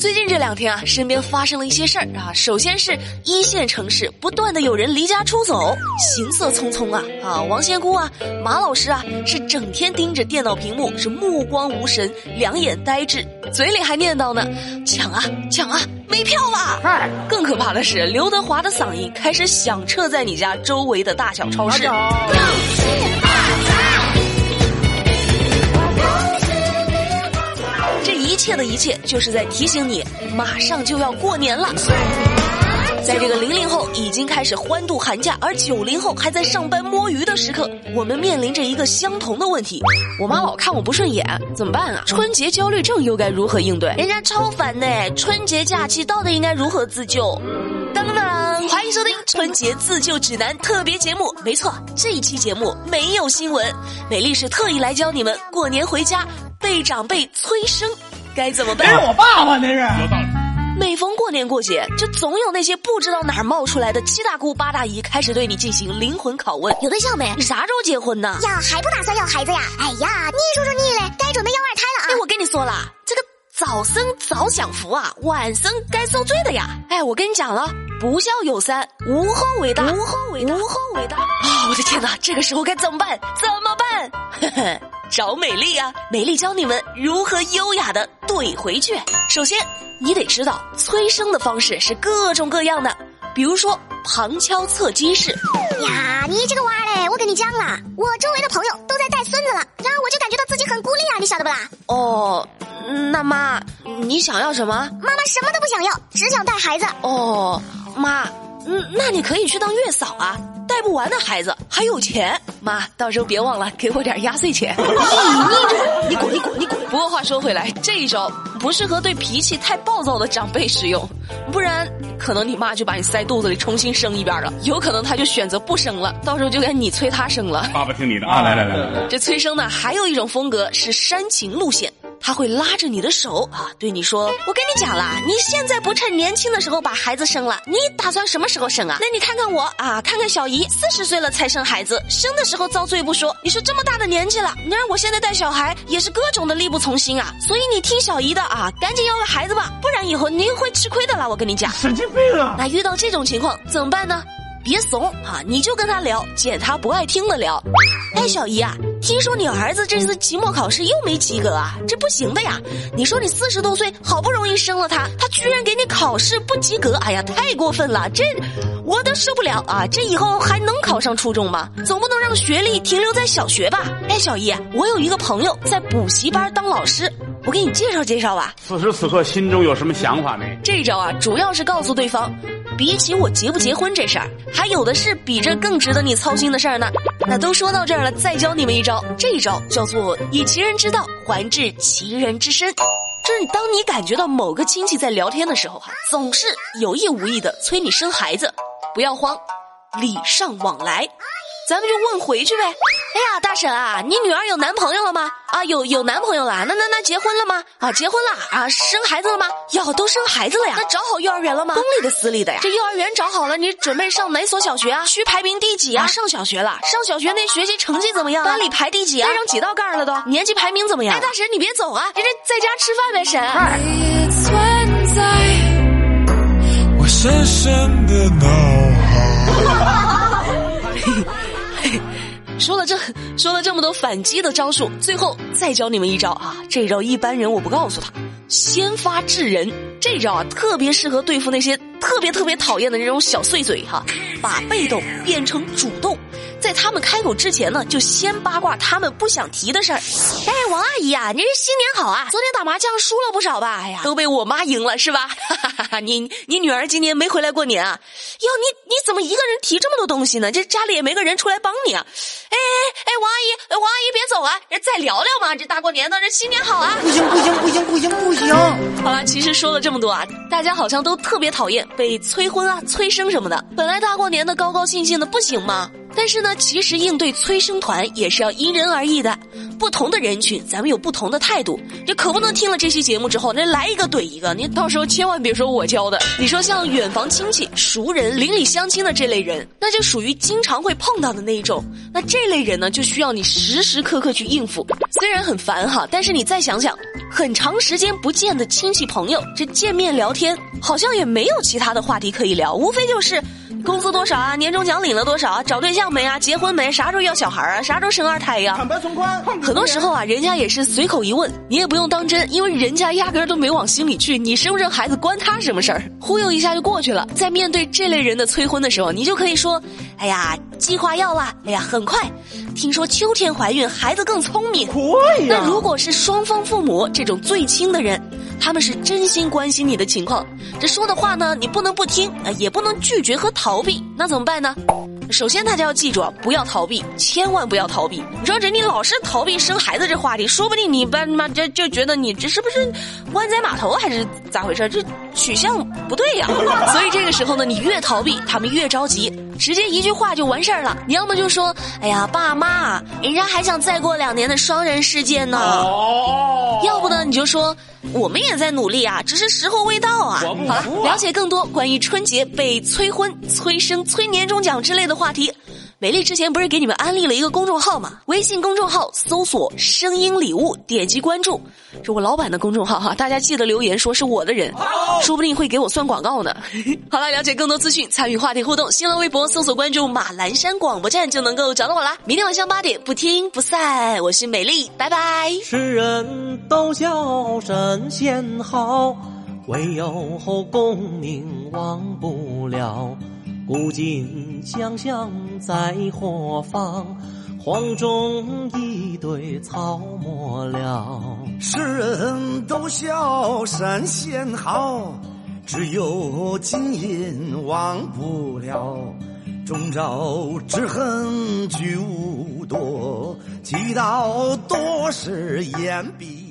最近这两天啊，身边发生了一些事儿啊。首先是一线城市不断的有人离家出走，行色匆匆啊啊！王仙姑啊，马老师啊，是整天盯着电脑屏幕，是目光无神，两眼呆滞，嘴里还念叨呢：“抢啊抢啊，没票了！”更可怕的是，刘德华的嗓音开始响彻在你家周围的大小超市。一切的一切，就是在提醒你，马上就要过年了。在这个零零后已经开始欢度寒假，而九零后还在上班摸鱼的时刻，我们面临着一个相同的问题：我妈老看我不顺眼，怎么办啊？春节焦虑症又该如何应对？人家超烦呢！春节假期到底应该如何自救？当当当！欢迎收听春节自救指南特别节目。没错，这一期节目没有新闻，美丽是特意来教你们过年回家被长辈催生。该怎么办？那是我爸爸，那是有道理。每逢过年过节，就总有那些不知道哪儿冒出来的七大姑八大姨开始对你进行灵魂拷问：有对象没？你啥时候结婚呢？呀，还不打算要孩子呀？哎呀，你说说你嘞，该准备要二胎了啊！哎，我跟你说了，这个早生早享福啊，晚生该受罪的呀！哎，我跟你讲了，不孝有三，无后为大，无后为大，无后为大。啊，我的天哪，这个时候该怎么办？怎么办？呵呵。找美丽啊！美丽教你们如何优雅的怼回去。首先，你得知道催生的方式是各种各样的，比如说旁敲侧击式。呀，你这个娃嘞，我跟你讲啦，我周围的朋友都在带孙子了，然后我就感觉到自己很孤立啊，你晓得不啦？哦，那妈，你想要什么？妈妈什么都不想要，只想带孩子。哦，妈，嗯，那你可以去当月嫂啊。带不完的孩子还有钱，妈，到时候别忘了给我点压岁钱。你你你滚你滚你滚！不过话说回来，这一招不适合对脾气太暴躁的长辈使用，不然可能你妈就把你塞肚子里重新生一遍了。有可能她就选择不生了，到时候就该你催她生了。爸爸听你的啊！来来来来，这催生呢，还有一种风格是煽情路线。他会拉着你的手啊，对你说：“我跟你讲啦，你现在不趁年轻的时候把孩子生了，你打算什么时候生啊？那你看看我啊，看看小姨，四十岁了才生孩子，生的时候遭罪不说，你说这么大的年纪了，你让我现在带小孩也是各种的力不从心啊。所以你听小姨的啊，赶紧要个孩子吧，不然以后您会吃亏的啦。我跟你讲，神经病啊！那遇到这种情况怎么办呢？别怂啊，你就跟他聊，捡他不爱听的聊。哎，小姨啊。”听说你儿子这次期末考试又没及格啊？这不行的呀！你说你四十多岁好不容易生了他，他居然给你考试不及格，哎呀，太过分了！这我都受不了啊！这以后还能考上初中吗？总不能让学历停留在小学吧？哎，小姨，我有一个朋友在补习班当老师，我给你介绍介绍吧。此时此刻心中有什么想法没？这招啊，主要是告诉对方。比起我结不结婚这事儿，还有的是比这更值得你操心的事儿呢。那都说到这儿了，再教你们一招，这一招叫做以其人之道还治其人之身。就是当你感觉到某个亲戚在聊天的时候，哈，总是有意无意的催你生孩子，不要慌，礼尚往来。咱们就问回去呗。哎呀，大婶啊，你女儿有男朋友了吗？啊，有有男朋友了。那那那结婚了吗？啊，结婚了啊，生孩子了吗？哟，都生孩子了呀。那找好幼儿园了吗？公立的、私立的呀。这幼儿园找好了，你准备上哪所小学啊？区排名第几啊？上小学了，上小学那学习成绩怎么样？班里排第几啊？班上几道杠了都？年级排名怎么样？哎，大婶你别走啊，人家在家吃饭呗，婶。我深深的说了这说了这么多反击的招数，最后再教你们一招啊！这招一般人我不告诉他，先发制人。这招啊，特别适合对付那些特别特别讨厌的那种小碎嘴哈，把被动变成主动。在他们开口之前呢，就先八卦他们不想提的事儿。哎，王阿姨啊，您这新年好啊！昨天打麻将输了不少吧？哎呀，都被我妈赢了是吧？哈哈哈哈你你女儿今年没回来过年啊？哟，你你怎么一个人提这么多东西呢？这家里也没个人出来帮你啊？哎哎，王阿姨，王阿姨别走啊！再聊聊嘛，这大过年的，这新年好啊！不行不行不行不行不行！好了，其实说了这么多啊，大家好像都特别讨厌被催婚啊、催生什么的。本来大过年的高高兴兴的不行吗？但是呢，其实应对催生团也是要因人而异的。不同的人群，咱们有不同的态度，你可不能听了这期节目之后，那来一个怼一个，你到时候千万别说我教的。你说像远房亲戚、熟人、邻里乡亲的这类人，那就属于经常会碰到的那一种。那这类人呢，就需要你时时刻刻去应付，虽然很烦哈，但是你再想想，很长时间不见的亲戚朋友，这见面聊天好像也没有其他的话题可以聊，无非就是。工资多少啊？年终奖领了多少啊？找对象没啊？结婚没？啥时候要小孩啊？啥时候生二胎呀？坦白从宽。很多时候啊，人家也是随口一问，你也不用当真，因为人家压根儿都没往心里去。你生不生孩子关他什么事儿？忽悠一下就过去了。在面对这类人的催婚的时候，你就可以说：“哎呀，计划要啦，哎呀，很快。听说秋天怀孕，孩子更聪明。”那如果是双方父母这种最亲的人。他们是真心关心你的情况，这说的话呢，你不能不听，也不能拒绝和逃避，那怎么办呢？首先，大家要记住啊，不要逃避，千万不要逃避。你说这你老是逃避生孩子这话题，说不定你爸妈就就觉得你这是不是湾仔码头还是咋回事？这取向不对呀。所以这个时候呢，你越逃避，他们越着急，直接一句话就完事儿了。你要么就说，哎呀，爸妈，人家还想再过两年的双人世界呢。哦。要不呢，你就说。我们也在努力啊，只是时候未到啊。好了，了解更多关于春节被催婚、催生、催年终奖之类的话题。美丽之前不是给你们安利了一个公众号吗？微信公众号搜索“声音礼物”，点击关注，是我老板的公众号哈。大家记得留言说是我的人，说不定会给我算广告呢。好了，了解更多资讯，参与话题互动，新浪微博搜索关注马栏山广播站就能够找到我啦。明天晚上八点不听不散，我是美丽，拜拜。世人都笑神仙好，唯有功名忘不了。古今想想在何方？黄忠一堆草没了。世人都笑神仙好，只有金银忘不了。中朝之恨聚无多，祈祷多是言必。